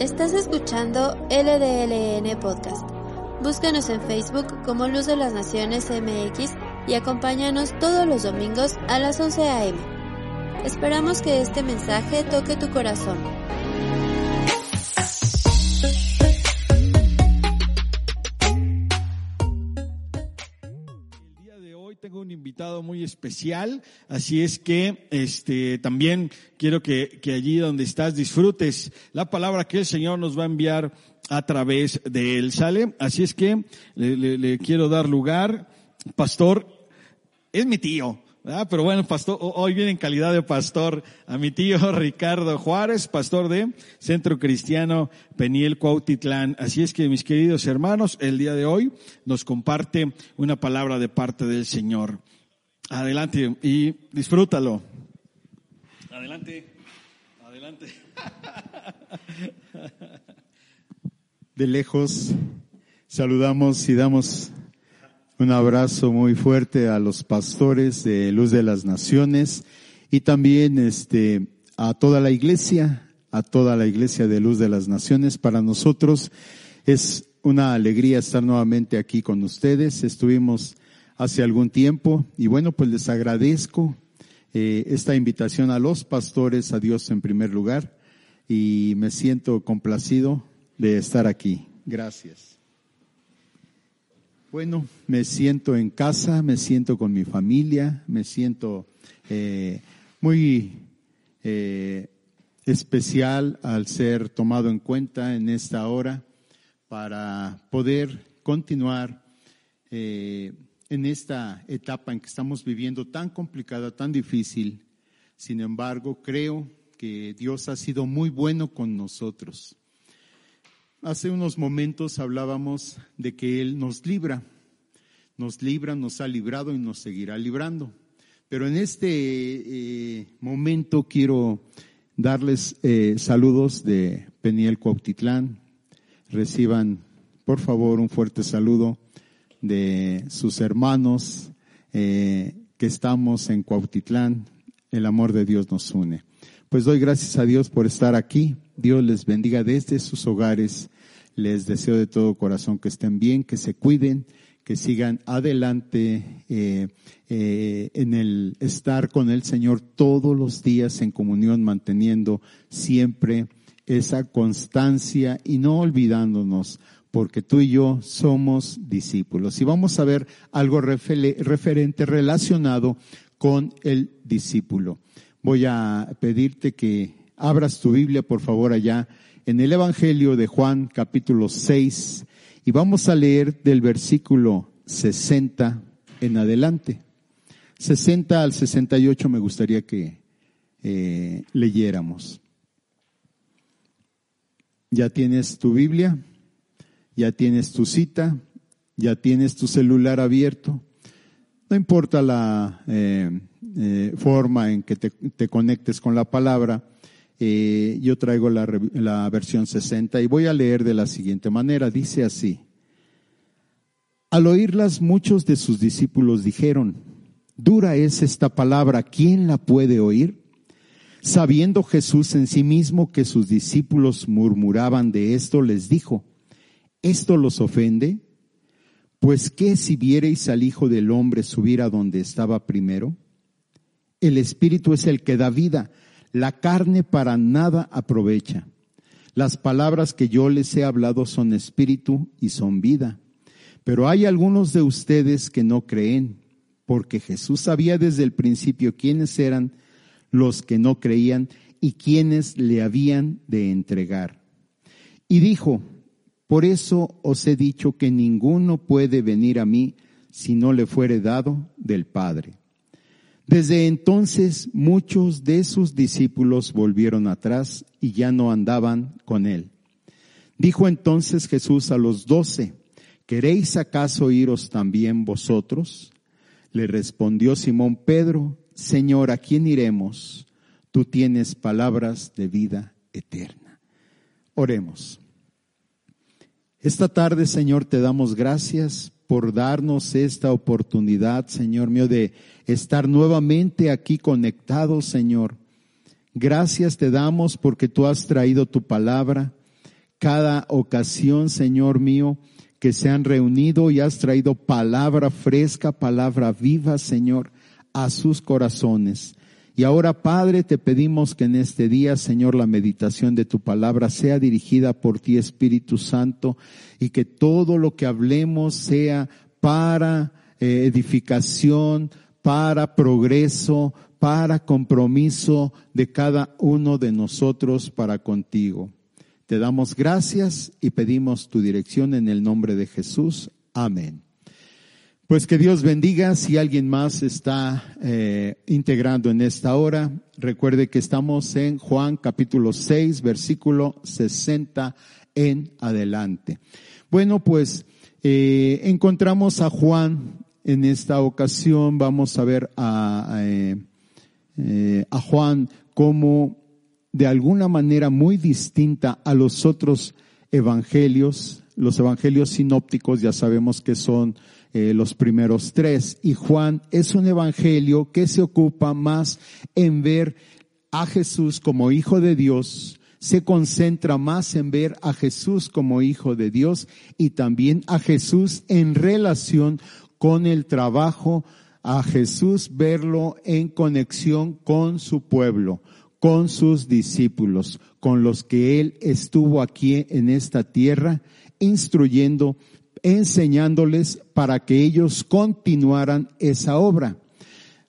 Estás escuchando LDLN Podcast. Búscanos en Facebook como Luz de las Naciones MX y acompáñanos todos los domingos a las 11 a.m. Esperamos que este mensaje toque tu corazón. Un invitado muy especial, así es que este también quiero que, que allí donde estás disfrutes la palabra que el Señor nos va a enviar a través de él. ¿Sale? Así es que le, le- le quiero dar lugar. Pastor, es mi tío. ¿Verdad? Pero bueno, pastor, ho- hoy viene en calidad de pastor a mi tío Ricardo Juárez, pastor de Centro Cristiano Peniel Cuautitlán. Así es que mis queridos hermanos, el día de hoy nos comparte una palabra de parte del Señor. Adelante y disfrútalo. Adelante, adelante. De lejos saludamos y damos un abrazo muy fuerte a los pastores de Luz de las Naciones y también este a toda la iglesia, a toda la iglesia de Luz de las Naciones. Para nosotros es una alegría estar nuevamente aquí con ustedes. Estuvimos hace algún tiempo y bueno, pues les agradezco eh, esta invitación a los pastores, a Dios en primer lugar y me siento complacido de estar aquí. Gracias. Bueno, me siento en casa, me siento con mi familia, me siento eh, muy eh, especial al ser tomado en cuenta en esta hora para poder continuar eh, en esta etapa en que estamos viviendo tan complicada, tan difícil. Sin embargo, creo que Dios ha sido muy bueno con nosotros. Hace unos momentos hablábamos de que Él nos libra, nos libra, nos ha librado y nos seguirá librando. Pero en este eh, momento quiero darles eh, saludos de Peniel Cuautitlán. Reciban, por favor, un fuerte saludo de sus hermanos eh, que estamos en Cuautitlán. El amor de Dios nos une. Pues doy gracias a Dios por estar aquí. Dios les bendiga desde sus hogares. Les deseo de todo corazón que estén bien, que se cuiden, que sigan adelante eh, eh, en el estar con el Señor todos los días en comunión, manteniendo siempre esa constancia y no olvidándonos, porque tú y yo somos discípulos. Y vamos a ver algo referente, relacionado con el discípulo. Voy a pedirte que abras tu Biblia, por favor, allá en el Evangelio de Juan, capítulo 6, y vamos a leer del versículo 60 en adelante. 60 al 68 me gustaría que eh, leyéramos. Ya tienes tu Biblia, ya tienes tu cita, ya tienes tu celular abierto. No importa la eh, eh, forma en que te, te conectes con la palabra, eh, yo traigo la, la versión 60 y voy a leer de la siguiente manera. Dice así. Al oírlas muchos de sus discípulos dijeron, dura es esta palabra, ¿quién la puede oír? Sabiendo Jesús en sí mismo que sus discípulos murmuraban de esto, les dijo, ¿esto los ofende? Pues qué si viereis al Hijo del Hombre subir a donde estaba primero? El Espíritu es el que da vida, la carne para nada aprovecha. Las palabras que yo les he hablado son espíritu y son vida. Pero hay algunos de ustedes que no creen, porque Jesús sabía desde el principio quiénes eran los que no creían y quiénes le habían de entregar. Y dijo, por eso os he dicho que ninguno puede venir a mí si no le fuere dado del Padre. Desde entonces muchos de sus discípulos volvieron atrás y ya no andaban con él. Dijo entonces Jesús a los doce, ¿queréis acaso iros también vosotros? Le respondió Simón Pedro, Señor, ¿a quién iremos? Tú tienes palabras de vida eterna. Oremos. Esta tarde, Señor, te damos gracias por darnos esta oportunidad, Señor mío, de estar nuevamente aquí conectados, Señor. Gracias te damos porque tú has traído tu palabra. Cada ocasión, Señor mío, que se han reunido y has traído palabra fresca, palabra viva, Señor, a sus corazones. Y ahora, Padre, te pedimos que en este día, Señor, la meditación de tu palabra sea dirigida por ti, Espíritu Santo, y que todo lo que hablemos sea para eh, edificación, para progreso, para compromiso de cada uno de nosotros para contigo. Te damos gracias y pedimos tu dirección en el nombre de Jesús. Amén. Pues que Dios bendiga. Si alguien más está eh, integrando en esta hora, recuerde que estamos en Juan capítulo 6, versículo 60 en adelante. Bueno, pues eh, encontramos a Juan en esta ocasión. Vamos a ver a, a, eh, a Juan como de alguna manera muy distinta a los otros evangelios. Los evangelios sinópticos ya sabemos que son eh, los primeros tres. Y Juan es un evangelio que se ocupa más en ver a Jesús como hijo de Dios, se concentra más en ver a Jesús como hijo de Dios y también a Jesús en relación con el trabajo, a Jesús verlo en conexión con su pueblo, con sus discípulos, con los que él estuvo aquí en esta tierra, instruyendo, enseñándoles para que ellos continuaran esa obra.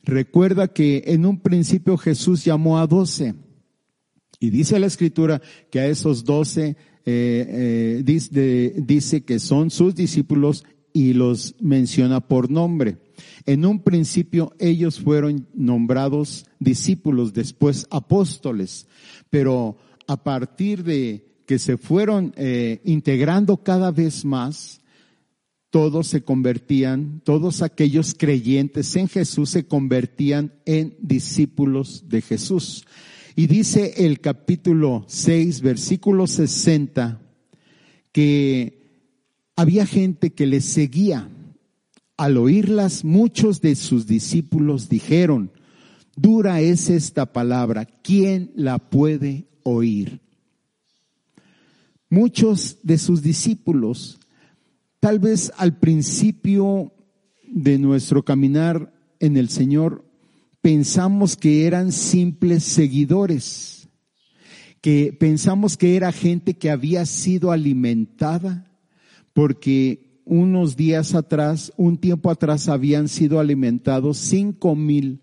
Recuerda que en un principio Jesús llamó a doce y dice la escritura que a esos doce eh, eh, dice, dice que son sus discípulos y los menciona por nombre. En un principio ellos fueron nombrados discípulos, después apóstoles, pero a partir de que se fueron eh, integrando cada vez más, todos se convertían, todos aquellos creyentes en Jesús se convertían en discípulos de Jesús. Y dice el capítulo 6, versículo 60, que había gente que les seguía. Al oírlas, muchos de sus discípulos dijeron, dura es esta palabra, ¿quién la puede oír? Muchos de sus discípulos Tal vez al principio de nuestro caminar en el Señor pensamos que eran simples seguidores, que pensamos que era gente que había sido alimentada porque unos días atrás, un tiempo atrás habían sido alimentados cinco mil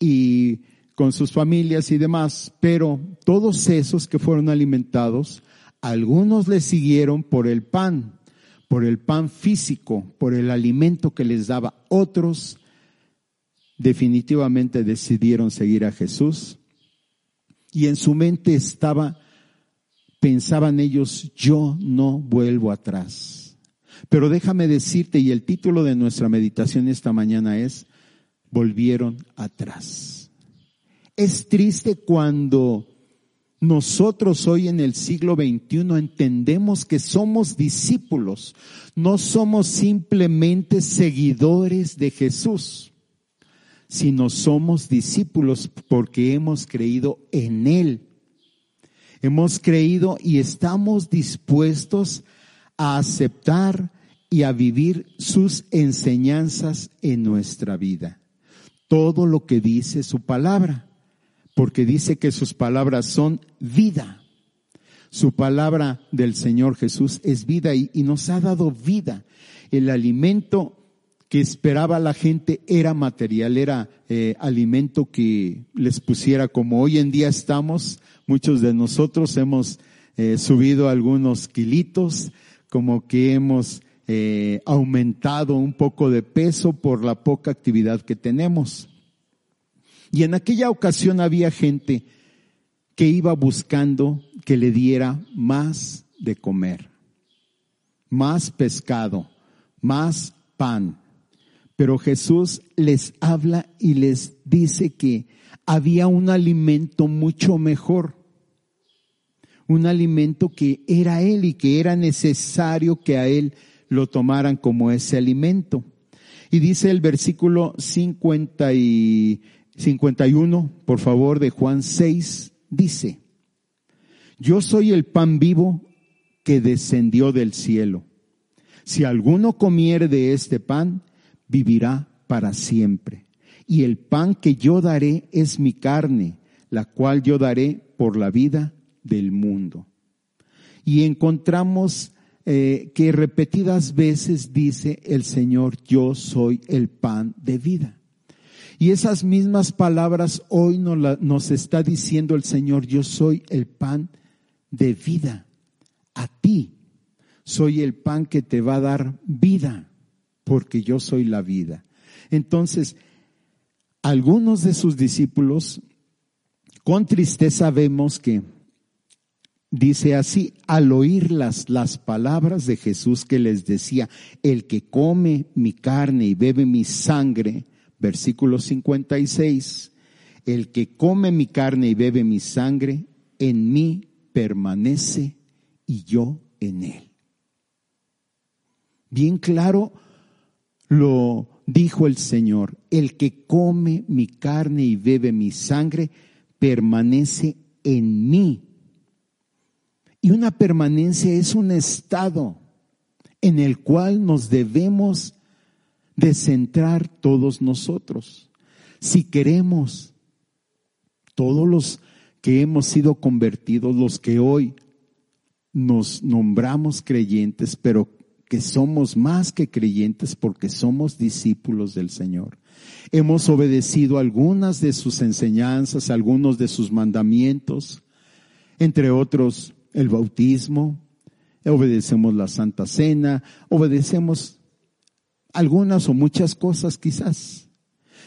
y con sus familias y demás, pero todos esos que fueron alimentados, algunos les siguieron por el pan, por el pan físico, por el alimento que les daba. Otros definitivamente decidieron seguir a Jesús y en su mente estaba, pensaban ellos, yo no vuelvo atrás. Pero déjame decirte, y el título de nuestra meditación esta mañana es, volvieron atrás. Es triste cuando nosotros hoy en el siglo XXI entendemos que somos discípulos, no somos simplemente seguidores de Jesús, sino somos discípulos porque hemos creído en Él. Hemos creído y estamos dispuestos a aceptar y a vivir sus enseñanzas en nuestra vida. Todo lo que dice su palabra porque dice que sus palabras son vida. Su palabra del Señor Jesús es vida y, nos ha dado vida. El alimento que esperaba la gente era material, era eh, alimento que les pusiera como hoy en día estamos. Muchos de nosotros hemos eh, subido algunos kilitos, como que hemos eh, aumentado un poco de peso por la poca actividad que tenemos. Y en aquella ocasión había gente que iba buscando que le diera más de comer, más pescado, más pan. Pero Jesús les habla y les dice que había un alimento mucho mejor, un alimento que era Él y que era necesario que a Él lo tomaran como ese alimento. Y dice el versículo 50 y 51, por favor, de Juan 6, dice, yo soy el pan vivo que descendió del cielo. Si alguno comiere de este pan, vivirá para siempre. Y el pan que yo daré es mi carne, la cual yo daré por la vida del mundo. Y encontramos eh, que repetidas veces dice el Señor, yo soy el pan de vida. Y esas mismas palabras hoy nos, nos está diciendo el Señor, yo soy el pan de vida. A ti soy el pan que te va a dar vida, porque yo soy la vida. Entonces, algunos de sus discípulos, con tristeza vemos que dice así, al oír las, las palabras de Jesús que les decía, el que come mi carne y bebe mi sangre, versículo 56, el que come mi carne y bebe mi sangre, en mí permanece y yo en él. Bien claro lo dijo el Señor, el que come mi carne y bebe mi sangre, permanece en mí. Y una permanencia es un estado en el cual nos debemos de centrar todos nosotros. Si queremos, todos los que hemos sido convertidos, los que hoy nos nombramos creyentes, pero que somos más que creyentes porque somos discípulos del Señor. Hemos obedecido algunas de sus enseñanzas, algunos de sus mandamientos, entre otros el bautismo, obedecemos la Santa Cena, obedecemos algunas o muchas cosas quizás.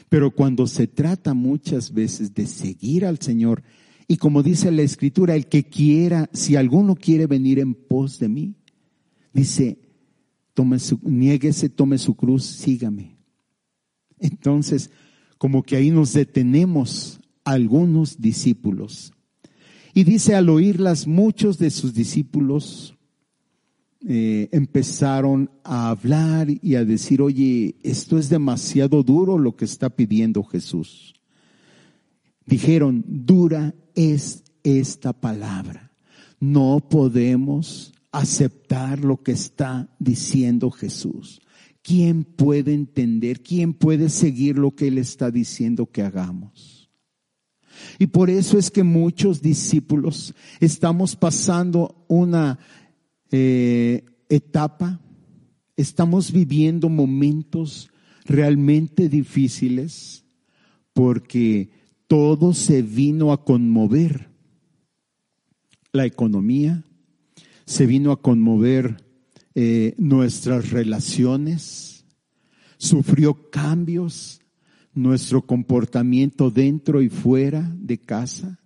Pero cuando se trata muchas veces de seguir al Señor, y como dice la Escritura, el que quiera, si alguno quiere venir en pos de mí, dice, tome su, niéguese, tome su cruz, sígame. Entonces, como que ahí nos detenemos algunos discípulos. Y dice, al oírlas, muchos de sus discípulos eh, empezaron a hablar y a decir, oye, esto es demasiado duro lo que está pidiendo Jesús. Dijeron, dura es esta palabra. No podemos aceptar lo que está diciendo Jesús. ¿Quién puede entender? ¿Quién puede seguir lo que Él está diciendo que hagamos? Y por eso es que muchos discípulos estamos pasando una eh, etapa, estamos viviendo momentos realmente difíciles porque todo se vino a conmover. La economía, se vino a conmover eh, nuestras relaciones, sufrió cambios, nuestro comportamiento dentro y fuera de casa.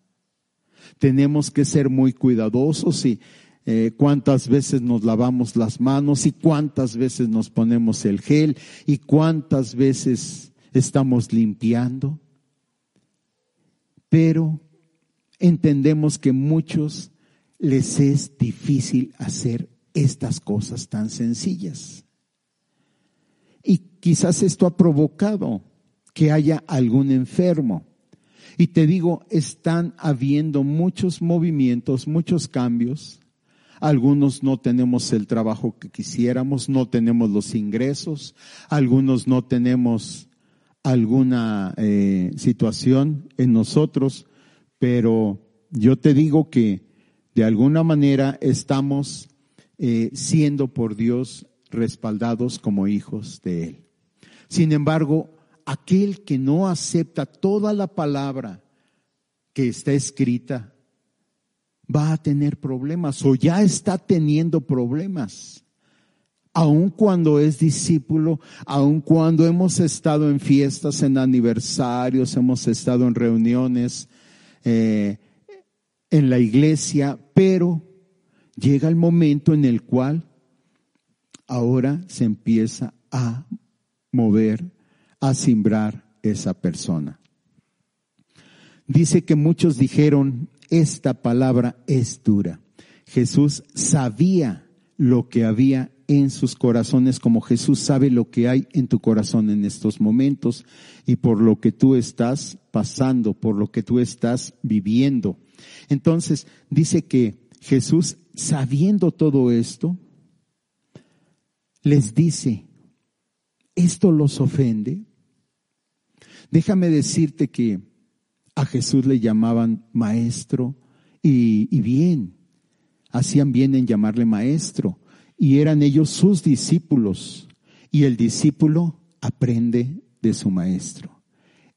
Tenemos que ser muy cuidadosos y eh, cuántas veces nos lavamos las manos y cuántas veces nos ponemos el gel y cuántas veces estamos limpiando. Pero entendemos que muchos les es difícil hacer estas cosas tan sencillas. Y quizás esto ha provocado que haya algún enfermo. Y te digo, están habiendo muchos movimientos, muchos cambios. Algunos no tenemos el trabajo que quisiéramos, no tenemos los ingresos, algunos no tenemos alguna eh, situación en nosotros, pero yo te digo que de alguna manera estamos eh, siendo por Dios respaldados como hijos de Él. Sin embargo, aquel que no acepta toda la palabra que está escrita, va a tener problemas o ya está teniendo problemas. aun cuando es discípulo, aun cuando hemos estado en fiestas, en aniversarios, hemos estado en reuniones eh, en la iglesia, pero llega el momento en el cual ahora se empieza a mover, a simbrar esa persona. Dice que muchos dijeron, esta palabra es dura. Jesús sabía lo que había en sus corazones, como Jesús sabe lo que hay en tu corazón en estos momentos y por lo que tú estás pasando, por lo que tú estás viviendo. Entonces, dice que Jesús, sabiendo todo esto, les dice, ¿esto los ofende? Déjame decirte que a Jesús le llamaban maestro y, bien, hacían bien en llamarle maestro y eran ellos sus discípulos y el discípulo aprende de su maestro.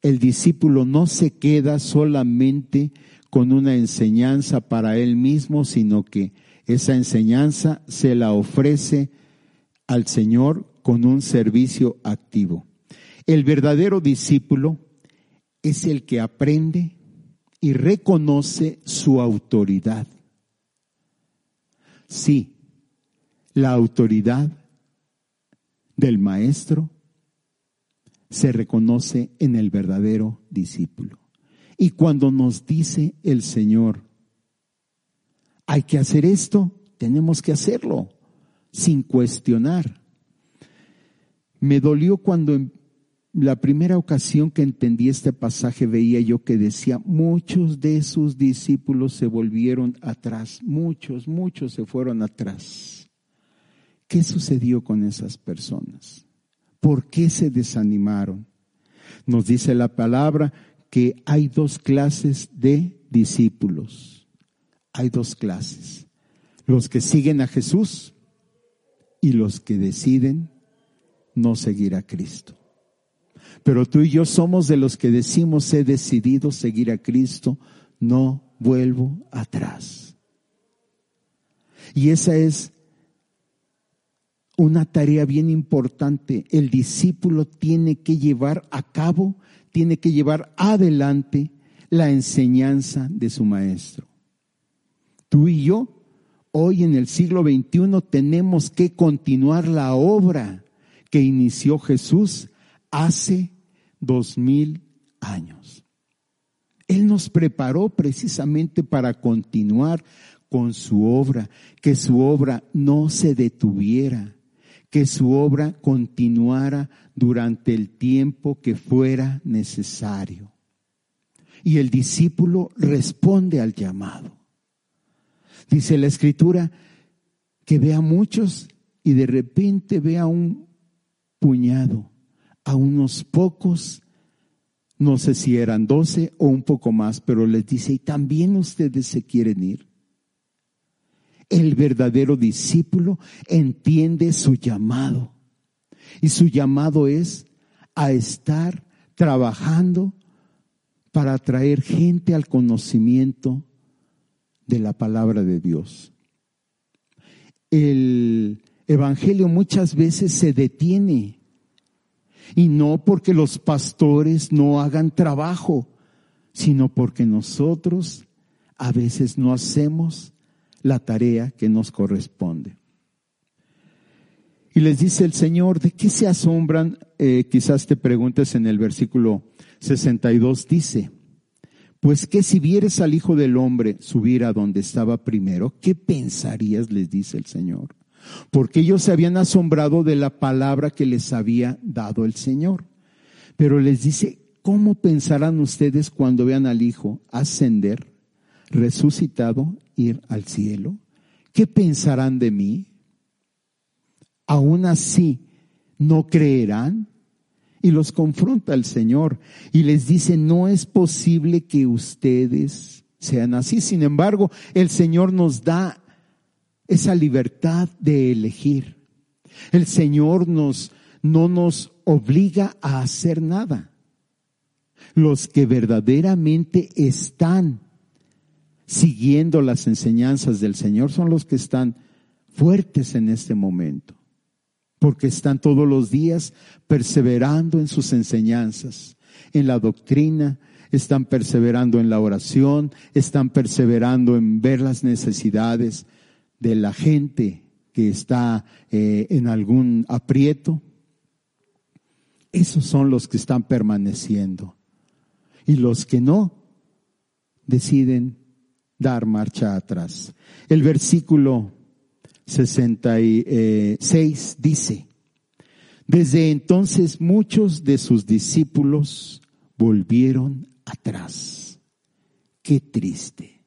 El discípulo no se queda solamente con una enseñanza para él mismo, sino que esa enseñanza se la ofrece al Señor con un servicio activo. El verdadero discípulo es el que aprende y reconoce su autoridad. Sí, la autoridad del maestro se reconoce en el verdadero discípulo. Y cuando nos dice el Señor, hay que hacer esto, tenemos que hacerlo sin cuestionar. Me dolió cuando en la primera ocasión que entendí este pasaje veía yo que decía, muchos de sus discípulos se volvieron atrás, muchos, muchos se fueron atrás. ¿Qué sucedió con esas personas? ¿Por qué se desanimaron? Nos dice la palabra que hay dos clases de discípulos. Hay dos clases. Los que siguen a Jesús y los que deciden no seguir a Cristo. Pero tú y yo somos de los que decimos he decidido seguir a Cristo, no vuelvo atrás. Y esa es una tarea bien importante. El discípulo tiene que llevar a cabo, tiene que llevar adelante la enseñanza de su maestro. Tú y yo, hoy en el siglo XXI, tenemos que continuar la obra que inició Jesús hace dos mil años. Él nos preparó precisamente para continuar con su obra, que su obra no se detuviera, que su obra continuara durante el tiempo que fuera necesario. Y el discípulo responde al llamado. Dice la escritura que ve a muchos y de repente ve a un puñado, a unos pocos, no sé si eran doce o un poco más, pero les dice, ¿y también ustedes se quieren ir? El verdadero discípulo entiende su llamado. Y su llamado es a estar trabajando para traer gente al conocimiento de la palabra de Dios. El Evangelio muchas veces se detiene y no porque los pastores no hagan trabajo, sino porque nosotros a veces no hacemos la tarea que nos corresponde. Y les dice el Señor, ¿de qué se asombran? Eh, quizás te preguntes en el versículo 62, dice, pues que si vieres al Hijo del Hombre subir a donde estaba primero, ¿qué pensarías? les dice el Señor. Porque ellos se habían asombrado de la palabra que les había dado el Señor. Pero les dice, ¿cómo pensarán ustedes cuando vean al Hijo ascender, resucitado ir al cielo? ¿Qué pensarán de mí? Aún así, ¿no creerán? Y los confronta el Señor y les dice, no es posible que ustedes sean así. Sin embargo, el Señor nos da esa libertad de elegir. El Señor nos, no nos obliga a hacer nada. Los que verdaderamente están siguiendo las enseñanzas del Señor son los que están fuertes en este momento. porque están todos los días perseverando en sus enseñanzas, en la doctrina, están perseverando en la oración, están perseverando en ver las necesidades de la gente que está eh, en algún aprieto. Esos son los que están permaneciendo. Y los que no, deciden dar marcha atrás. El versículo 66 dice, desde entonces muchos de sus discípulos volvieron atrás. Qué triste.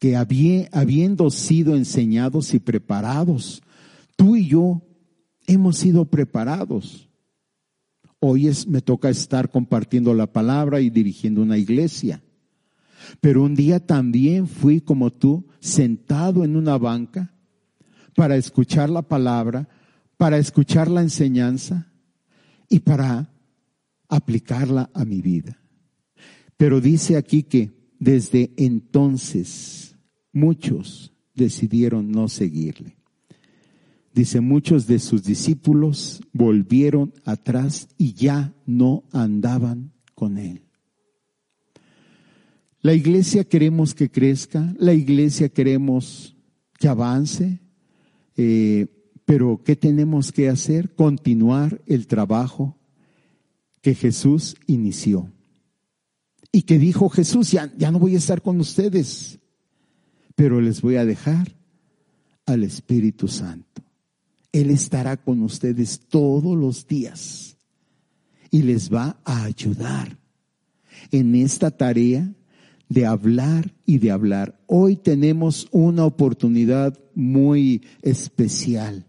Que habiendo sido enseñados y preparados, tú y yo hemos sido preparados. Hoy es, me toca estar compartiendo la palabra y dirigiendo una iglesia. Pero un día también fui como tú, sentado en una banca para escuchar la palabra, para escuchar la enseñanza y para aplicarla a mi vida. Pero dice aquí que desde entonces muchos decidieron no seguirle. Dice, muchos de sus discípulos volvieron atrás y ya no andaban con él. La iglesia queremos que crezca, la iglesia queremos que avance, eh, pero ¿qué tenemos que hacer? Continuar el trabajo que Jesús inició. Y que dijo Jesús, ya, ya no voy a estar con ustedes, pero les voy a dejar al Espíritu Santo. Él estará con ustedes todos los días y les va a ayudar en esta tarea de hablar y de hablar. Hoy tenemos una oportunidad muy especial.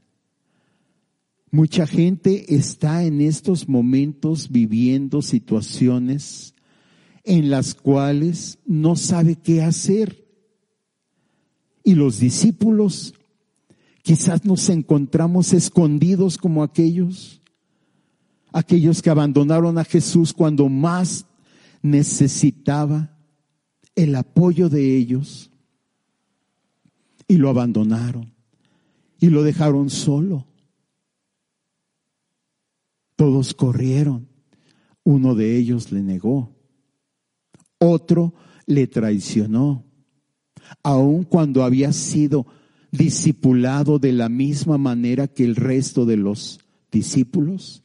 Mucha gente está en estos momentos viviendo situaciones en las cuales no sabe qué hacer. Y los discípulos quizás nos encontramos escondidos como aquellos, aquellos que abandonaron a Jesús cuando más necesitaba el apoyo de ellos y lo abandonaron y lo dejaron solo. Todos corrieron. Uno de ellos le negó. Otro le traicionó. Aun cuando había sido discipulado de la misma manera que el resto de los discípulos,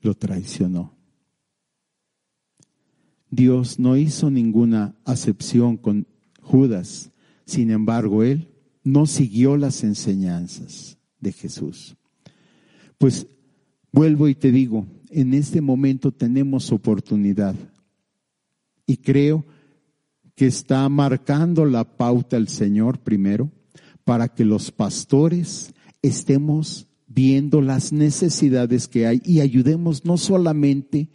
lo traicionó. Dios no hizo ninguna acepción con Judas, sin embargo, él no siguió las enseñanzas de Jesús. Pues vuelvo y te digo, en este momento tenemos oportunidad y creo que está marcando la pauta el Señor primero para que los pastores estemos viendo las necesidades que hay y ayudemos no solamente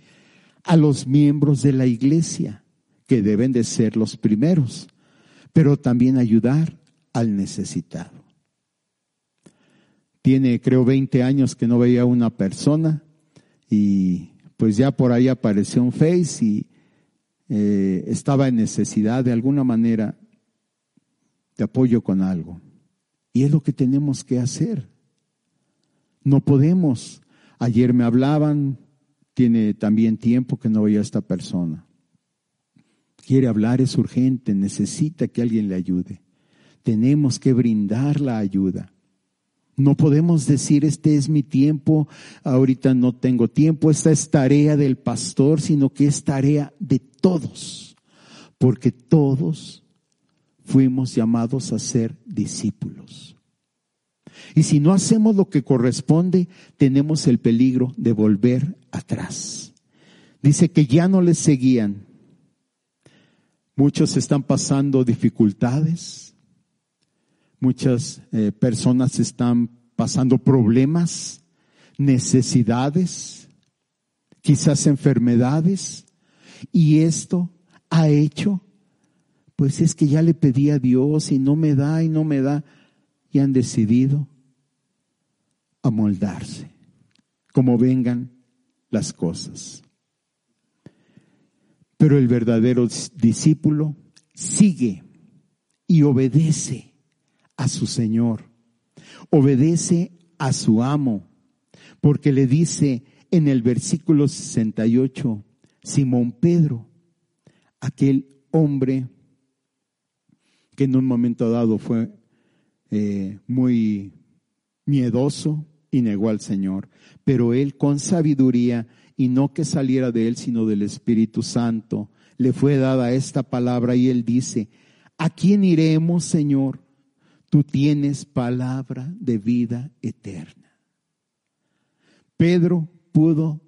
a los miembros de la iglesia, que deben de ser los primeros, pero también ayudar al necesitado. Tiene, creo, 20 años que no veía una persona y pues ya por ahí apareció un Face y eh, estaba en necesidad de alguna manera de apoyo con algo. Y es lo que tenemos que hacer. No podemos. Ayer me hablaban, tiene también tiempo que no veía a esta persona. Quiere hablar, es urgente, necesita que alguien le ayude. Tenemos que brindar la ayuda. No podemos decir, este es mi tiempo, ahorita no tengo tiempo, esta es tarea del pastor, sino que es tarea de todos, porque todos fuimos llamados a ser discípulos. Y si no hacemos lo que corresponde, tenemos el peligro de volver atrás. Dice que ya no les seguían. Muchos están pasando dificultades. Muchas eh, personas están pasando problemas, necesidades, quizás enfermedades. Y esto ha hecho, pues es que ya le pedí a Dios y no me da y no me da. Y han decidido amoldarse, como vengan las cosas. Pero el verdadero discípulo sigue y obedece a su Señor, Obedece a su amo, porque le dice en el versículo 68, Simón Pedro, aquel hombre que en un momento dado fue eh, muy miedoso y negó al Señor, pero él con sabiduría y no que saliera de él, sino del Espíritu Santo, le fue dada esta palabra y él dice, ¿a quién iremos, Señor? Tú tienes palabra de vida eterna. Pedro pudo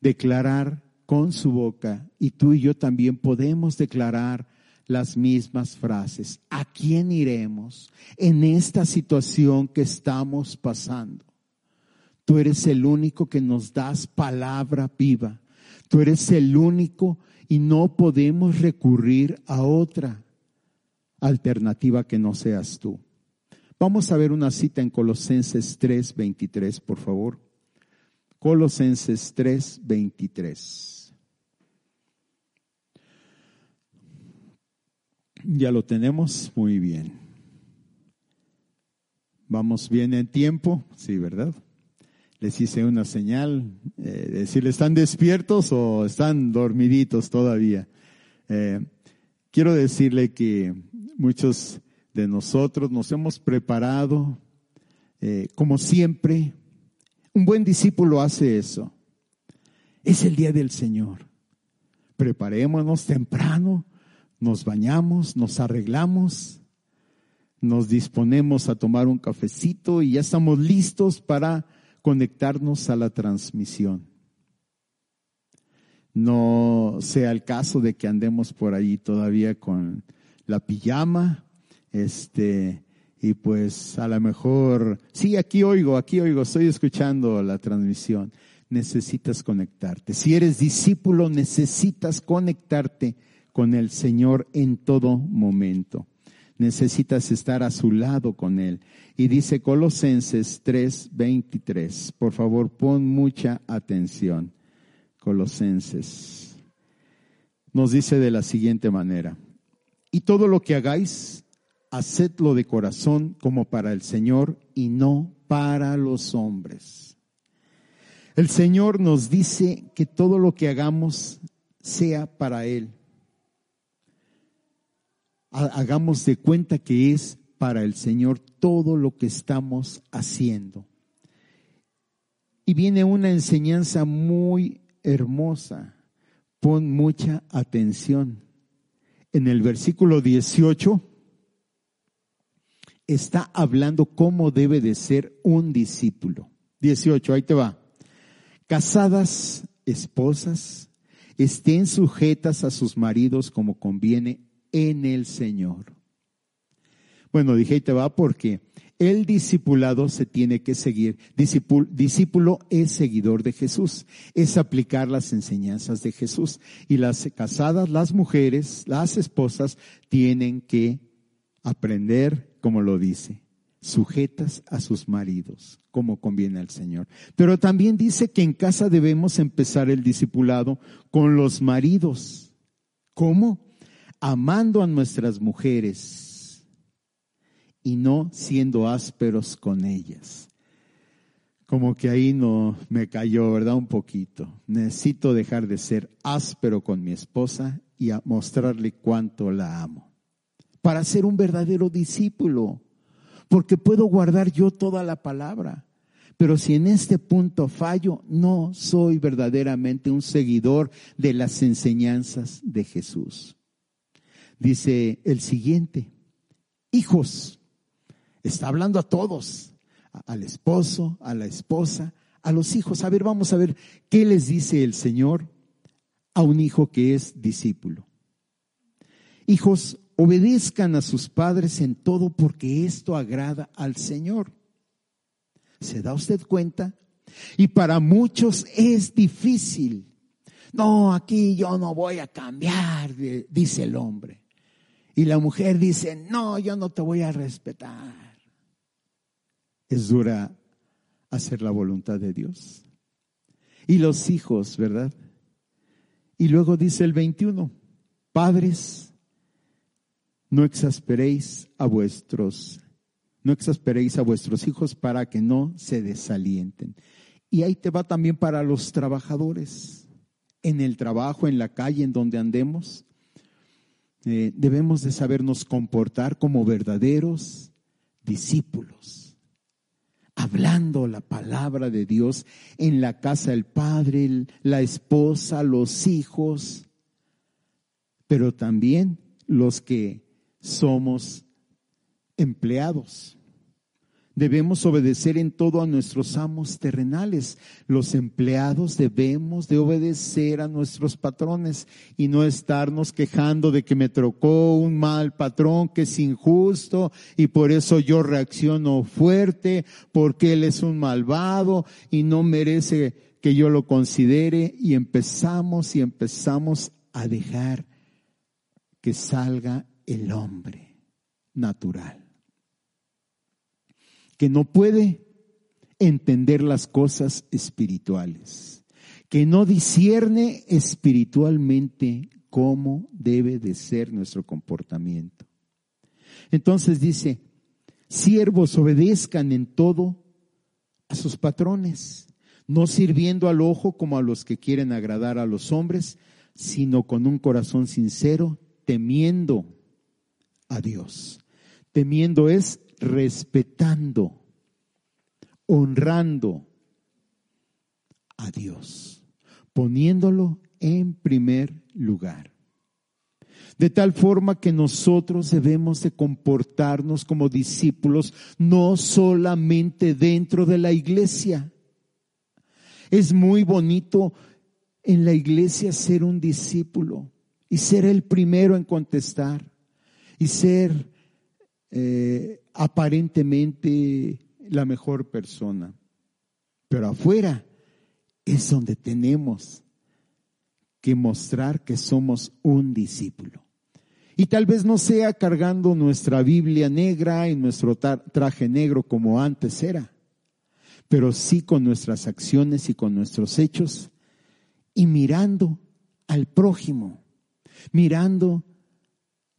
declarar con su boca y tú y yo también podemos declarar las mismas frases. ¿A quién iremos en esta situación que estamos pasando? Tú eres el único que nos das palabra viva. Tú eres el único y no podemos recurrir a otra alternativa que no seas tú. Vamos a ver una cita en Colosenses 3:23, por favor. Colosenses 3:23. Ya lo tenemos muy bien. Vamos bien en tiempo, sí, ¿verdad? les hice una señal, eh, decirle, ¿están despiertos o están dormiditos todavía? Eh, quiero decirle que muchos de nosotros nos hemos preparado, eh, como siempre, un buen discípulo hace eso. Es el día del Señor. Preparémonos temprano, nos bañamos, nos arreglamos, nos disponemos a tomar un cafecito y ya estamos listos para conectarnos a la transmisión. No sea el caso de que andemos por ahí todavía con la pijama, este, y pues a lo mejor, sí, aquí oigo, aquí oigo, estoy escuchando la transmisión. Necesitas conectarte. Si eres discípulo, necesitas conectarte con el Señor en todo momento necesitas estar a su lado con Él. Y dice Colosenses 3:23. Por favor, pon mucha atención. Colosenses. Nos dice de la siguiente manera. Y todo lo que hagáis, hacedlo de corazón como para el Señor y no para los hombres. El Señor nos dice que todo lo que hagamos sea para Él hagamos de cuenta que es para el Señor todo lo que estamos haciendo. Y viene una enseñanza muy hermosa. Pon mucha atención. En el versículo 18 está hablando cómo debe de ser un discípulo. 18, ahí te va. Casadas esposas, estén sujetas a sus maridos como conviene en el Señor. Bueno, dije y te va porque el discipulado se tiene que seguir. Discípulo, es seguidor de Jesús, es aplicar las enseñanzas de Jesús. Y las casadas, las mujeres, las esposas, tienen que aprender, como lo dice, sujetas a sus maridos, como conviene al Señor. Pero también dice que en casa debemos empezar el discipulado con los maridos. ¿Cómo? amando a nuestras mujeres y no siendo ásperos con ellas. Como que ahí no me cayó, ¿verdad? Un poquito. Necesito dejar de ser áspero con mi esposa y a mostrarle cuánto la amo. Para ser un verdadero discípulo. Porque puedo guardar yo toda la palabra. Pero si en este punto fallo, no soy verdaderamente un seguidor de las enseñanzas de Jesús dice el siguiente, hijos, está hablando a todos, al esposo, a la esposa, a los hijos. A ver, vamos a ver qué les dice el Señor a un hijo que es discípulo. Hijos, obedezcan a sus padres en todo porque esto agrada al Señor. ¿Se da usted cuenta? Y para muchos es difícil. No, aquí yo no voy a cambiar, dice el hombre. Y la mujer dice, no, yo no te voy a respetar. Es dura hacer la voluntad de Dios. Y los hijos, ¿verdad? Y luego dice el 21, padres, no exasperéis a vuestros No exasperéis a vuestros hijos para que no se desalienten. Y ahí te va también para los trabajadores. En el trabajo, en la calle, en donde andemos, eh, debemos de sabernos comportar como verdaderos discípulos, hablando la palabra de Dios en la casa del Padre, la esposa, los hijos, pero también los que somos empleados. Debemos obedecer en todo a nuestros amos terrenales. Los empleados debemos de obedecer a nuestros patrones y no estarnos quejando de que me trocó un mal patrón que es injusto y por eso yo reacciono fuerte porque él es un malvado y no merece que yo lo considere y empezamos y empezamos a dejar que salga el hombre natural que no puede entender las cosas espirituales, que no discierne espiritualmente cómo debe de ser nuestro comportamiento. Entonces dice, siervos obedezcan en todo a sus patrones, no sirviendo al ojo como a los que quieren agradar a los hombres, sino con un corazón sincero, temiendo a Dios. Temiendo es respetando, honrando a Dios, poniéndolo en primer lugar. De tal forma que nosotros debemos de comportarnos como discípulos no solamente dentro de la iglesia. Es muy bonito en la iglesia ser un discípulo y ser el primero en contestar y ser eh, aparentemente la mejor persona. Pero afuera es donde tenemos que mostrar que somos un discípulo. Y tal vez no sea cargando nuestra Biblia negra y nuestro traje negro como antes era, pero sí con nuestras acciones y con nuestros hechos y mirando al prójimo, mirando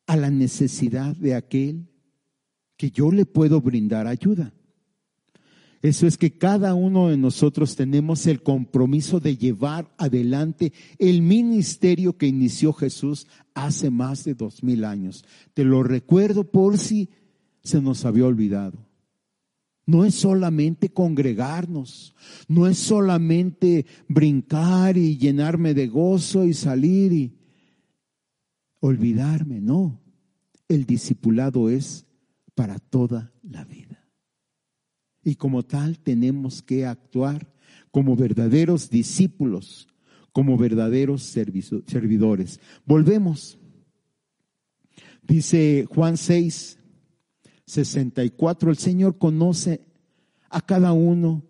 a la necesidad de aquel que yo le puedo brindar ayuda. Eso es que cada uno de nosotros tenemos el compromiso de llevar adelante el ministerio que inició Jesús hace más de dos mil años. Te lo recuerdo por si se nos había olvidado. No es solamente congregarnos, no es solamente brincar y llenarme de gozo y salir y olvidarme, no. El discipulado es para toda la vida. Y como tal tenemos que actuar como verdaderos discípulos, como verdaderos servidores. Volvemos. Dice Juan 6, 64, el Señor conoce a cada uno,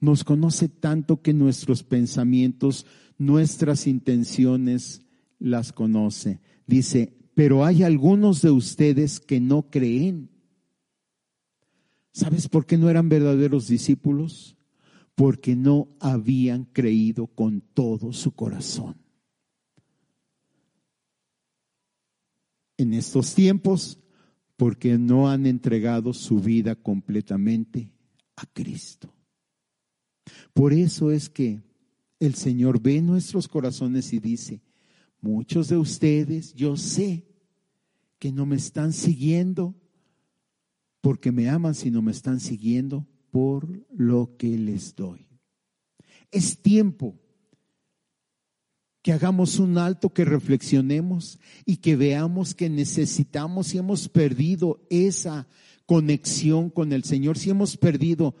nos conoce tanto que nuestros pensamientos, nuestras intenciones las conoce. Dice, pero hay algunos de ustedes que no creen. ¿Sabes por qué no eran verdaderos discípulos? Porque no habían creído con todo su corazón. En estos tiempos, porque no han entregado su vida completamente a Cristo. Por eso es que el Señor ve nuestros corazones y dice, Muchos de ustedes, yo sé que no me están siguiendo porque me aman, sino me están siguiendo por lo que les doy. Es tiempo que hagamos un alto, que reflexionemos y que veamos que necesitamos, si hemos perdido esa conexión con el Señor, si hemos perdido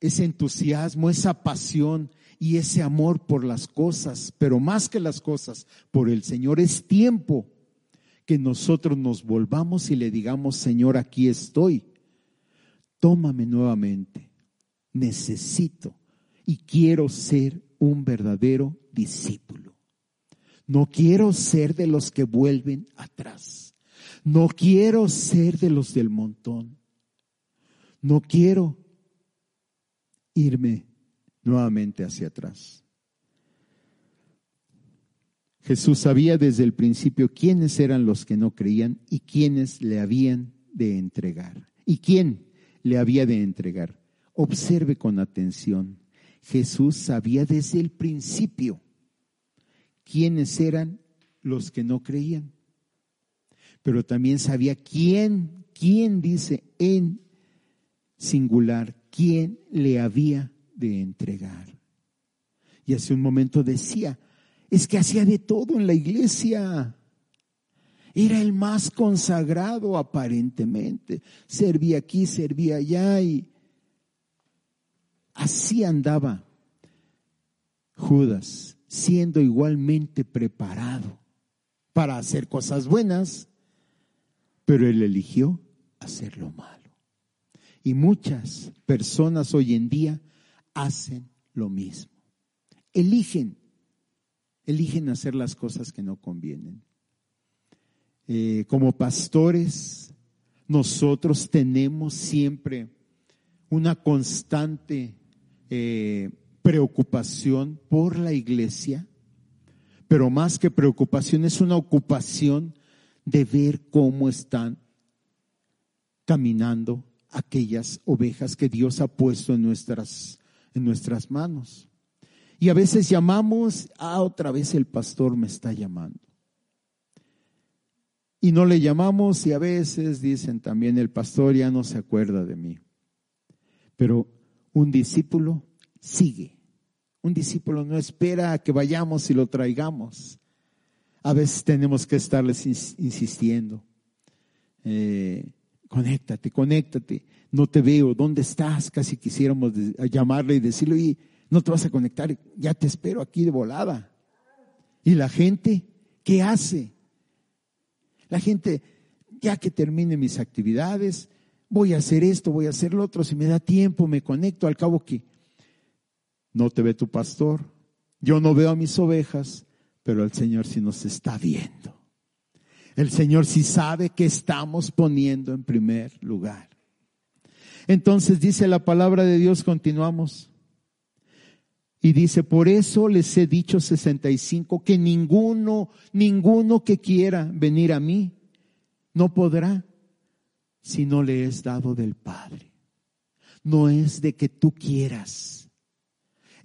ese entusiasmo, esa pasión, y ese amor por las cosas, pero más que las cosas, por el Señor. Es tiempo que nosotros nos volvamos y le digamos, Señor, aquí estoy. Tómame nuevamente. Necesito y quiero ser un verdadero discípulo. No quiero ser de los que vuelven atrás. No quiero ser de los del montón. No quiero irme nuevamente hacia atrás. Jesús sabía desde el principio quiénes eran los que no creían y quiénes le habían de entregar. ¿Y quién le había de entregar? Observe con atención. Jesús sabía desde el principio quiénes eran los que no creían. Pero también sabía quién, quién dice en singular, quién le había de entregar. Y hace un momento decía, es que hacía de todo en la iglesia. Era el más consagrado aparentemente. Servía aquí, servía allá y así andaba Judas, siendo igualmente preparado para hacer cosas buenas, pero él eligió hacer lo malo. Y muchas personas hoy en día hacen lo mismo. Eligen, eligen hacer las cosas que no convienen. Eh, como pastores, nosotros tenemos siempre una constante eh, preocupación por la iglesia, pero más que preocupación es una ocupación de ver cómo están caminando aquellas ovejas que Dios ha puesto en nuestras, en nuestras manos. Y a veces llamamos, ah, otra vez el pastor me está llamando. Y no le llamamos y a veces dicen también el pastor ya no se acuerda de mí. Pero un discípulo sigue. Un discípulo no espera a que vayamos y lo traigamos. A veces tenemos que estarles insistiendo. Eh, conéctate, conéctate. No te veo, ¿dónde estás? Casi quisiéramos llamarle y decirle, y no te vas a conectar, ya te espero aquí de volada. ¿Y la gente qué hace? La gente, ya que termine mis actividades, voy a hacer esto, voy a hacer lo otro, si me da tiempo, me conecto, al cabo que no te ve tu pastor, yo no veo a mis ovejas, pero el Señor sí nos está viendo. El Señor sí sabe que estamos poniendo en primer lugar. Entonces dice la palabra de Dios, continuamos. Y dice, por eso les he dicho 65, que ninguno, ninguno que quiera venir a mí, no podrá si no le es dado del Padre. No es de que tú quieras.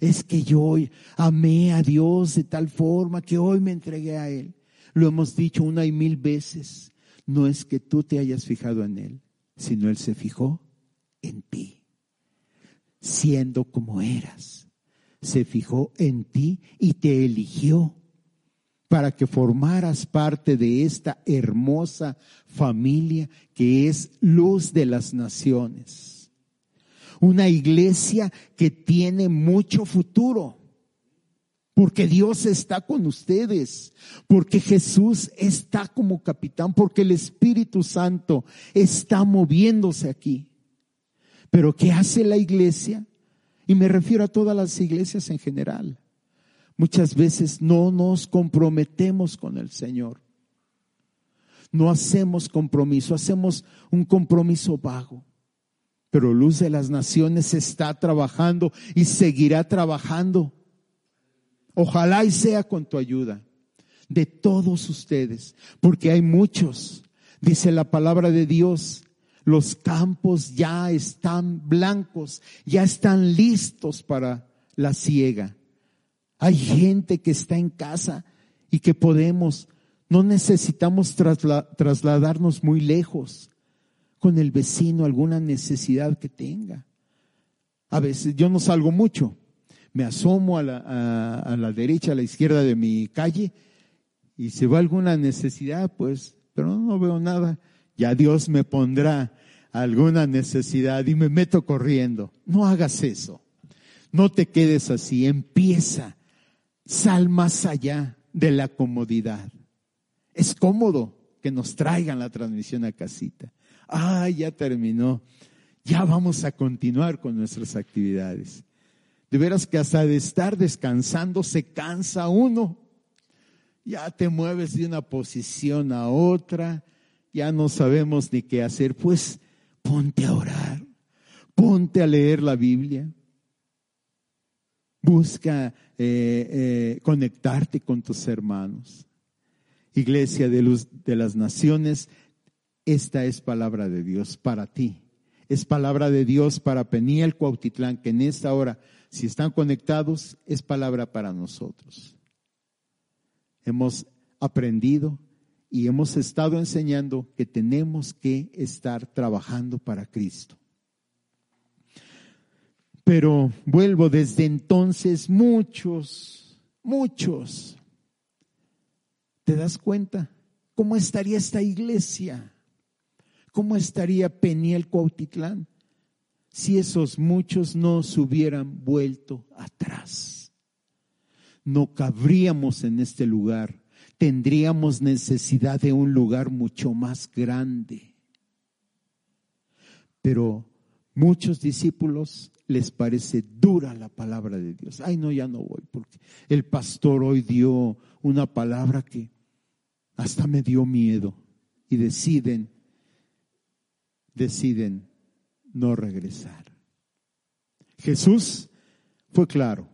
Es que yo amé a Dios de tal forma que hoy me entregué a Él. Lo hemos dicho una y mil veces. No es que tú te hayas fijado en Él, sino Él se fijó en ti, siendo como eras. Se fijó en ti y te eligió para que formaras parte de esta hermosa familia que es luz de las naciones. Una iglesia que tiene mucho futuro porque Dios está con ustedes, porque Jesús está como capitán, porque el Espíritu Santo está moviéndose aquí. Pero ¿qué hace la iglesia? Y me refiero a todas las iglesias en general. Muchas veces no nos comprometemos con el Señor. No hacemos compromiso, hacemos un compromiso vago. Pero Luz de las Naciones está trabajando y seguirá trabajando Ojalá y sea con tu ayuda de todos ustedes, porque hay muchos, dice la palabra de Dios, los campos ya están blancos, ya están listos para la siega. Hay gente que está en casa y que podemos, no necesitamos trasladarnos muy lejos con el vecino, alguna necesidad que tenga. A veces yo no salgo mucho, me asomo a la, a, la derecha, a la izquierda de mi calle y si va alguna necesidad, pues, pero no veo nada, ya Dios me pondrá alguna necesidad y me meto corriendo. No hagas eso. No te quedes así. Empieza. Sal más allá de la comodidad. Es cómodo que nos traigan la transmisión a casita. Ah, ya terminó. Ya vamos a continuar con nuestras actividades. De veras que hasta de estar descansando se cansa uno. Ya te mueves de una posición a otra, ya no sabemos ni qué hacer. Pues ponte a orar, ponte a leer la Biblia. Busca eh, eh, conectarte con tus hermanos. Iglesia de, de las Naciones, esta es palabra de Dios para ti. Es palabra de Dios para Peniel Cuautitlán, que en esta hora, si están conectados, es palabra para nosotros. Hemos aprendido y hemos estado enseñando que tenemos que estar trabajando para Cristo. Pero vuelvo desde entonces, muchos, muchos, ¿te das cuenta? ¿Cómo estaría esta iglesia? ¿Cómo estaría Peniel Cuautitlán si esos muchos no se hubieran vuelto atrás? No cabríamos en este lugar. Tendríamos necesidad de un lugar mucho más grande. Pero muchos discípulos les parece dura la palabra de Dios. Ay, no, ya no voy, porque el pastor hoy dio una palabra que hasta me dio miedo y deciden, deciden no regresar. Jesús fue claro,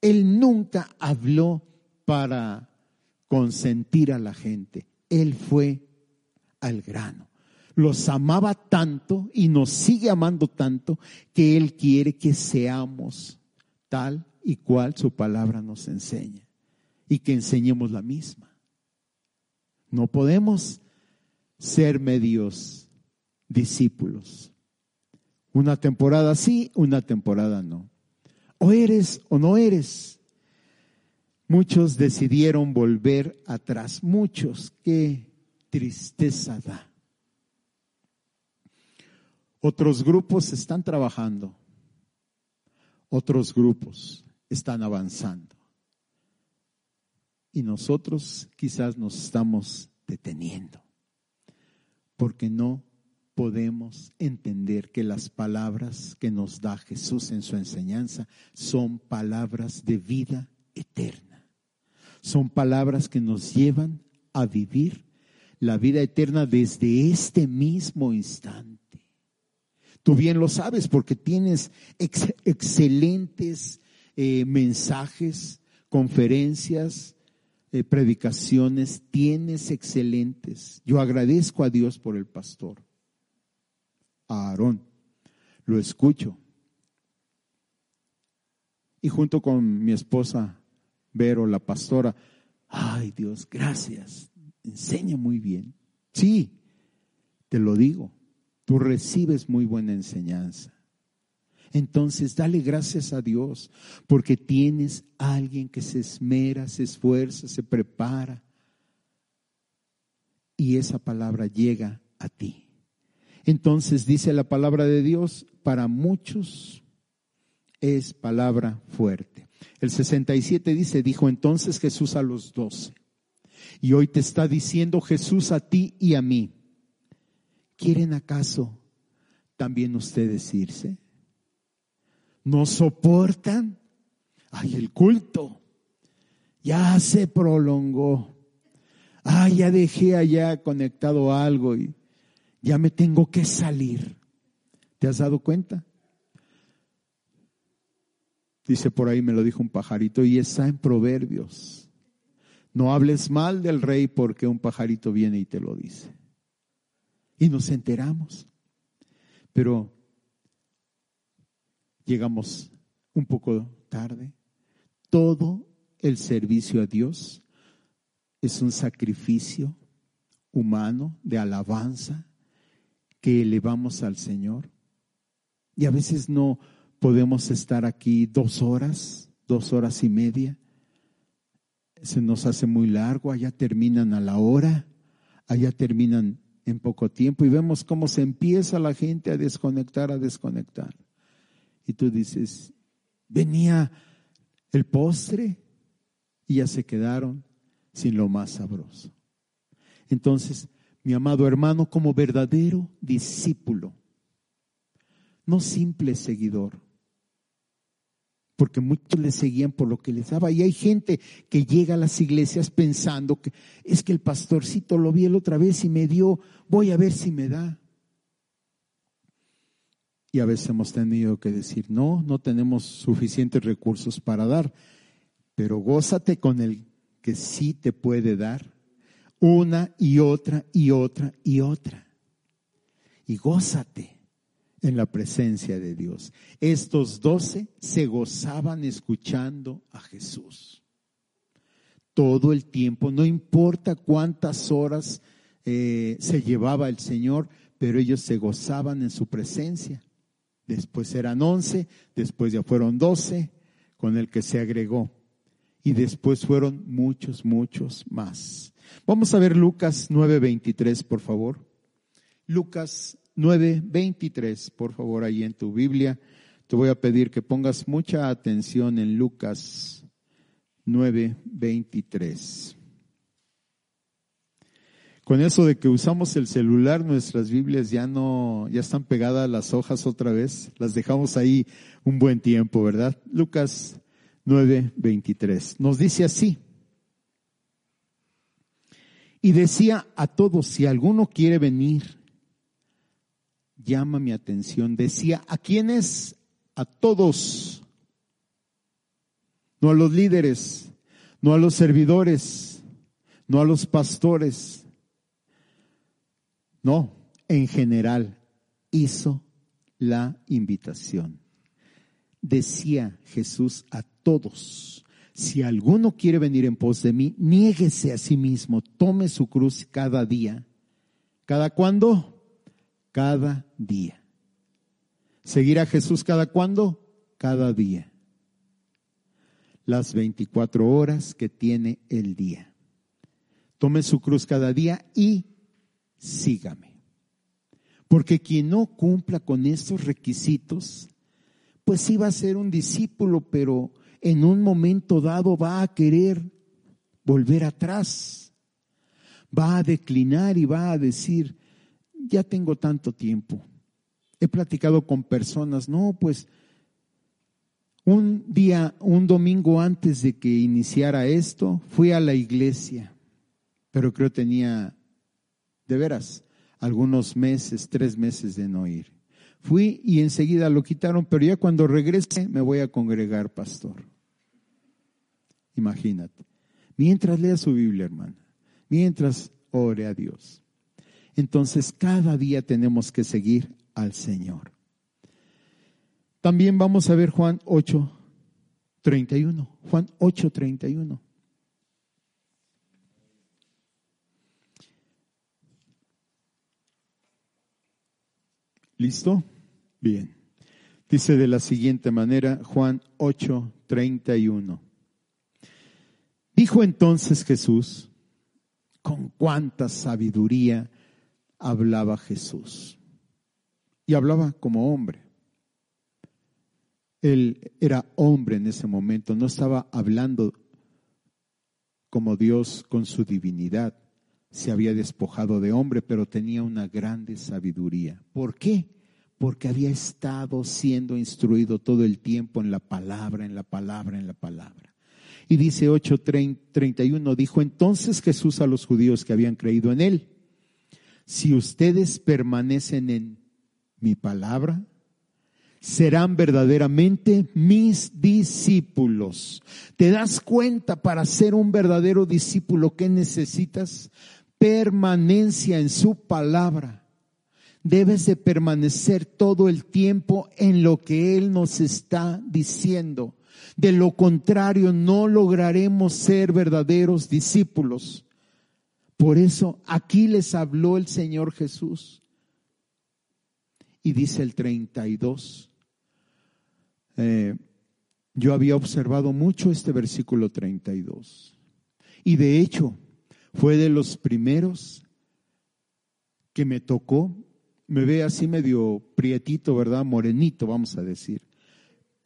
él nunca habló para consentir a la gente, él fue al grano. Los amaba tanto y nos sigue amando tanto que él quiere que seamos tal y cual su palabra nos enseña y que enseñemos la misma. No podemos ser medios discípulos. Una temporada sí, una temporada no. O eres o no eres. Muchos decidieron volver atrás. Muchos, qué tristeza da. Otros grupos están trabajando. Otros grupos están avanzando y nosotros quizás nos estamos deteniendo porque no podemos entender que las palabras que nos da Jesús en su enseñanza son palabras de vida eterna. Son palabras que nos llevan a vivir la vida eterna desde este mismo instante. Tú bien lo sabes porque tienes excelentes eh, mensajes, conferencias, eh, predicaciones tienes excelentes. Yo agradezco a Dios por el pastor, a Aarón. Lo escucho. Y junto con mi esposa Vero, la pastora, ay Dios, gracias. Enseña muy bien. Sí, te lo digo. Tú recibes muy buena enseñanza. Entonces, dale gracias a Dios porque tienes a alguien que se esmera, se esfuerza, se prepara. Y esa palabra llega a ti. Entonces dice la palabra de Dios, para muchos es palabra fuerte. El 67 dice, dijo entonces Jesús a los doce. Y hoy te está diciendo Jesús a ti y a mí. ¿Quieren acaso también ustedes irse? no soportan. Ay, el culto ya se prolongó. Ay, ya dejé allá conectado algo y ya me tengo que salir. ¿Te has dado cuenta? Dice por ahí, me lo dijo un pajarito y está en Proverbios. No hables mal del rey porque un pajarito viene y te lo dice. Y nos enteramos. Pero llegamos un poco tarde. Todo el servicio a Dios es un sacrificio humano de alabanza que elevamos al Señor. Y a veces no podemos estar aquí dos horas, dos horas y media. Se nos hace muy largo, allá terminan a la hora, allá terminan en poco tiempo y vemos cómo se empieza la gente a desconectar, a desconectar y tú dices, venía el postre y ya se quedaron sin lo más sabroso. Entonces, mi amado hermano, como verdadero discípulo, no simple seguidor, porque muchos le seguían por lo que les daba. Y hay gente que llega a las iglesias pensando que es que el pastorcito lo vi el otra vez y me dio, voy a ver si me da. Y a veces hemos tenido que decir, no, no tenemos suficientes recursos para dar, pero gózate con el que sí te puede dar una y otra y otra y otra. y gózate en la presencia de Dios. Estos doce se gozaban escuchando a Jesús. Todo el tiempo, no importa cuántas horas eh, se llevaba el Señor, pero ellos se gozaban en su presencia. Después eran once, después ya fueron doce, con el que se agregó. Y después fueron muchos, muchos más. Vamos a ver Lucas 9:23, por favor. Lucas 9:23, por favor, ahí en tu Biblia. Te voy a pedir que pongas mucha atención en Lucas 9:23. Con eso de que usamos el celular, nuestras Biblias ya no, ya están pegadas las hojas otra vez. Las dejamos ahí un buen tiempo, ¿verdad? Lucas 9:23. Nos dice así. Y decía a todos, si alguno quiere venir, llama mi atención. Decía, ¿a quiénes? A todos. No a los líderes, no a los servidores, no a los pastores. No, en general hizo la invitación. Decía Jesús a todos, si alguno quiere venir en pos de mí, niéguese a sí mismo, tome su cruz cada día. ¿Cada cuándo? Cada día. ¿Seguir a Jesús cada cuándo? Cada día. Las 24 horas que tiene el día. Tome su cruz cada día y sígame. Porque quien no cumpla con estos requisitos, pues sí va a ser un discípulo, pero en un momento dado va a querer volver atrás, va a declinar y va a decir, ya tengo tanto tiempo. He platicado con personas, no, pues un día, un domingo antes de que iniciara esto, fui a la iglesia, pero creo tenía, de veras, algunos meses, tres meses de no ir. Fui y enseguida lo quitaron, pero ya cuando regrese me voy a congregar, pastor. Imagínate. Mientras lea su Biblia, hermana. Mientras ore a Dios. Entonces, cada día tenemos que seguir al Señor. También vamos a ver Juan 8, 31. Juan 8, 31. ¿Listo? Bien. Dice de la siguiente manera Juan 8, 31. Dijo entonces Jesús, con cuánta sabiduría hablaba Jesús. Y hablaba como hombre. Él era hombre en ese momento, no estaba hablando como Dios con su divinidad. Se había despojado de hombre, pero tenía una grande sabiduría. ¿Por qué? Porque había estado siendo instruido todo el tiempo en la palabra, en la palabra, en la palabra. Y dice 8:31, dijo entonces Jesús a los judíos que habían creído en él, si ustedes permanecen en mi palabra, serán verdaderamente mis discípulos. ¿Te das cuenta para ser un verdadero discípulo que necesitas? Permanencia en su palabra. Debes de permanecer todo el tiempo en lo que Él nos está diciendo. De lo contrario, no lograremos ser verdaderos discípulos. Por eso aquí les habló el Señor Jesús. Y dice el 32. Eh, yo había observado mucho este versículo 32. Y de hecho, fue de los primeros que me tocó. Me ve así medio prietito, ¿verdad? Morenito, vamos a decir.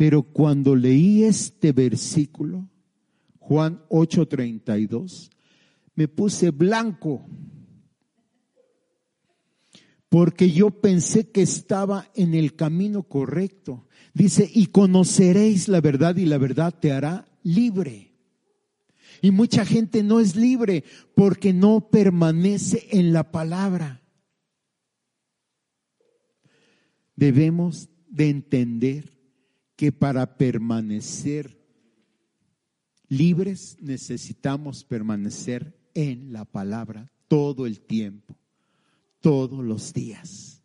Pero cuando leí este versículo, Juan 8:32, me puse blanco porque yo pensé que estaba en el camino correcto. Dice, y conoceréis la verdad y la verdad te hará libre. Y mucha gente no es libre porque no permanece en la palabra. Debemos de entender que para permanecer libres necesitamos permanecer en la palabra todo el tiempo, todos los días.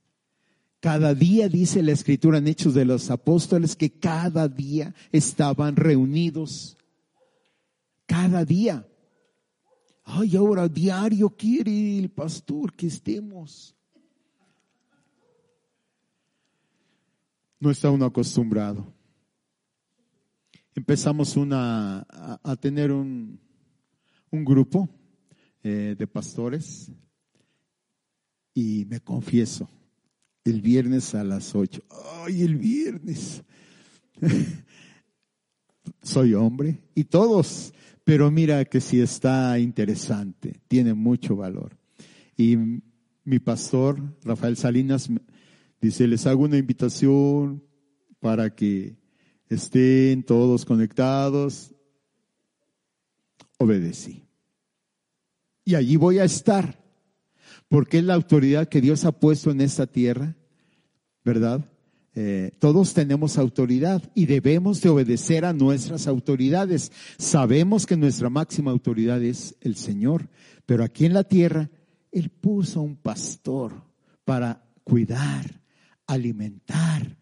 Cada día dice la escritura en Hechos de los Apóstoles que cada día estaban reunidos. Cada día. Ay, ahora diario quiere el pastor que estemos. No está uno acostumbrado. Empezamos a, tener un, grupo eh, de pastores y me confieso, el viernes a las ocho. Ay, el viernes. Soy hombre y todos, pero mira que si está interesante, tiene mucho valor. Y mi pastor, Rafael Salinas, dice, les hago una invitación para que estén todos conectados. Obedecí. Y allí voy a estar porque es la autoridad que Dios ha puesto en esta tierra, ¿verdad? Eh, todos tenemos autoridad y debemos de obedecer a nuestras autoridades. Sabemos que nuestra máxima autoridad es el Señor, pero aquí en la tierra Él puso un pastor para cuidar, alimentar,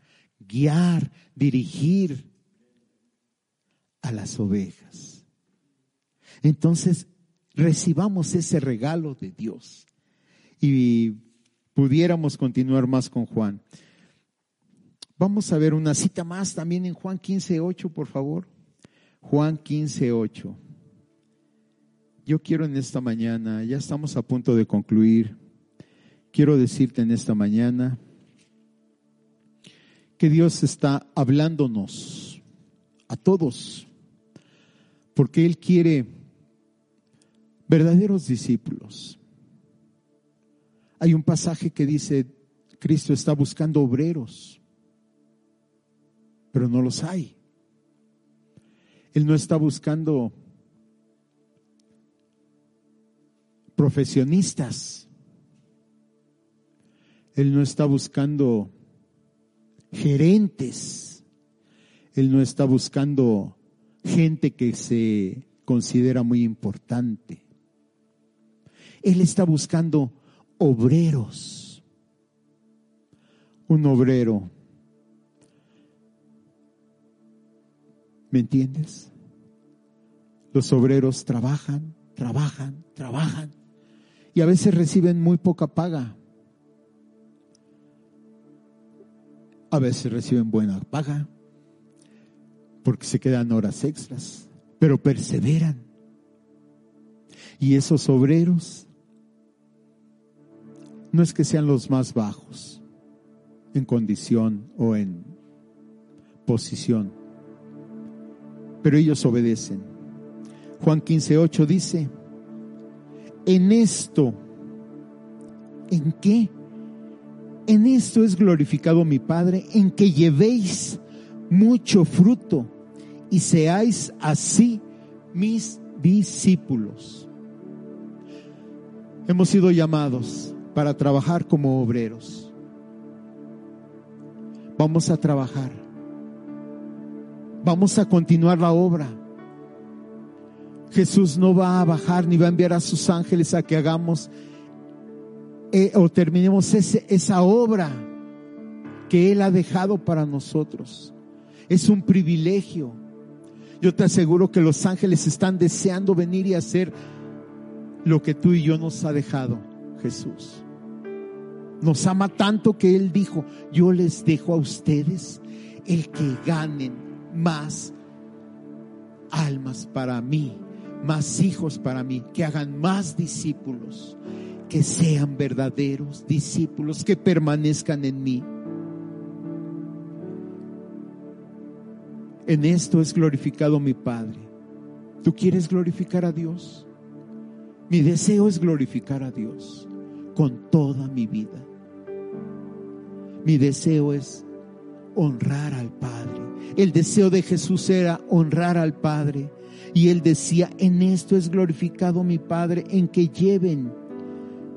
guiar, dirigir a las ovejas. Entonces, recibamos ese regalo de Dios y pudiéramos continuar más con Juan. Vamos a ver una cita más también en Juan 15.8, por favor. Juan 15.8. Yo quiero en esta mañana, ya estamos a punto de concluir, quiero decirte en esta mañana que Dios está hablándonos a todos, porque Él quiere verdaderos discípulos. Hay un pasaje que dice, Cristo está buscando obreros, pero no los hay. Él no está buscando profesionistas. Él no está buscando gerentes. Él no está buscando gente que se considera muy importante. Él está buscando obreros. Un obrero. ¿Me entiendes? Los obreros trabajan, trabajan, trabajan y a veces reciben muy poca paga. A veces reciben buena paga porque se quedan horas extras, pero perseveran. Y esos obreros no es que sean los más bajos en condición o en posición, pero ellos obedecen. Juan 15:8 dice, en esto, ¿en qué? En esto es glorificado mi Padre, en que llevéis mucho fruto y seáis así mis discípulos. Hemos sido llamados para trabajar como obreros. Vamos a trabajar. Vamos a continuar la obra. Jesús no va a bajar ni va a enviar a sus ángeles a que hagamos eh, o terminemos esa obra que Él ha dejado para nosotros. Es un privilegio. Yo te aseguro que los ángeles están deseando venir y hacer lo que tú y yo nos ha dejado Jesús. Nos ama tanto que Él dijo, yo les dejo a ustedes el que ganen más almas para mí, más hijos para mí, que hagan más discípulos, que sean verdaderos discípulos, que permanezcan en mí. En esto es glorificado mi Padre. ¿Tú quieres glorificar a Dios? Mi deseo es glorificar a Dios con toda mi vida. Mi deseo es honrar al Padre. El deseo de Jesús era honrar al Padre. Y él decía, en esto es glorificado mi Padre, en que lleven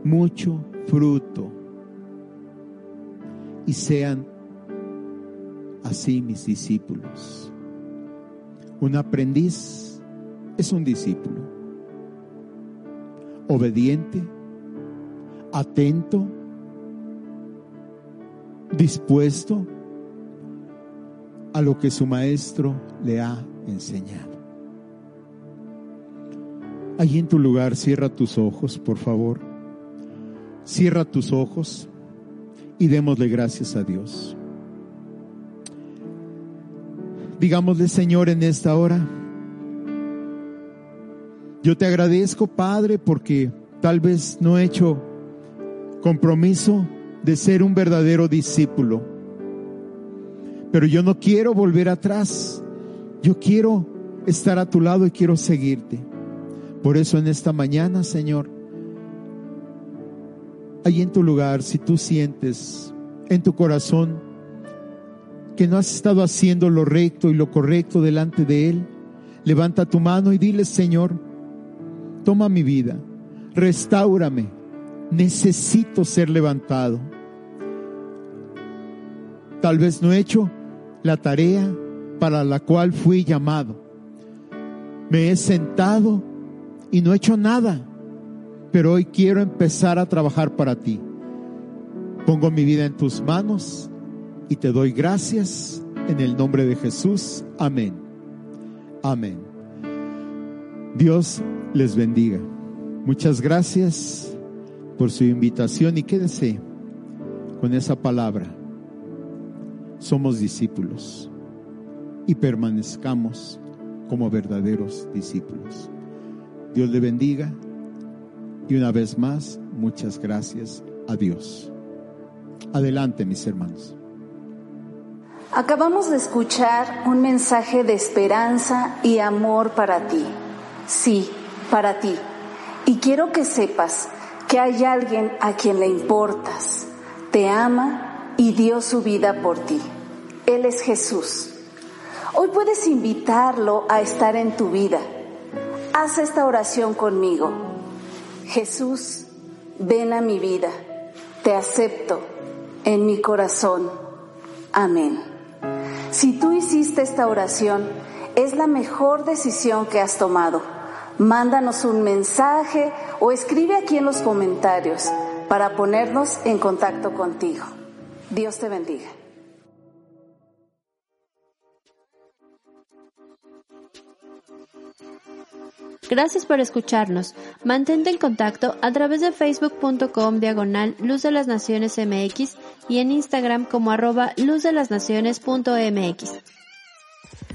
mucho fruto y sean así mis discípulos. Un aprendiz es un discípulo, obediente, atento, dispuesto a lo que su maestro le ha enseñado. Allí en tu lugar, cierra tus ojos, por favor. Cierra tus ojos y démosle gracias a Dios. Digámosle, Señor, en esta hora, yo te agradezco, Padre, porque tal vez no he hecho compromiso de ser un verdadero discípulo. Pero yo no quiero volver atrás. Yo quiero estar a tu lado y quiero seguirte. Por eso en esta mañana, Señor, ahí en tu lugar, si tú sientes en tu corazón que no has estado haciendo lo recto y lo correcto delante de Él, levanta tu mano y dile, Señor, toma mi vida, restaurame, necesito ser levantado. Tal vez no he hecho la tarea para la cual fui llamado. Me he sentado y no he hecho nada, pero hoy quiero empezar a trabajar para ti. Pongo mi vida en tus manos y te doy gracias en el nombre de Jesús. Amén. Amén. Dios les bendiga. Muchas gracias por su invitación y quédese con esa palabra. Somos discípulos y permanezcamos como verdaderos discípulos. Dios le bendiga y una vez más, muchas gracias a Dios. Adelante, mis hermanos. Acabamos de escuchar un mensaje de esperanza y amor para ti. Sí, para ti. Y quiero que sepas que hay alguien a quien le importas, te ama y dio su vida por ti. Él es Jesús. Hoy puedes invitarlo a estar en tu vida. Haz esta oración conmigo. Jesús, ven a mi vida. Te acepto en mi corazón. Amén. Si tú hiciste esta oración, es la mejor decisión que has tomado mándanos un mensaje o escribe aquí en los comentarios para ponernos en contacto contigo. Dios te bendiga. Gracias por escucharnos. Mantente en contacto a través de facebook.com diagonal Luz de las Naciones MX y en Instagram como arroba luz de las naciones.mx.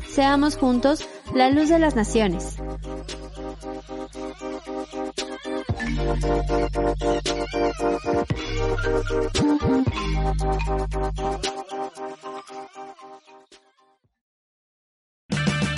Seamos juntos la luz de las naciones.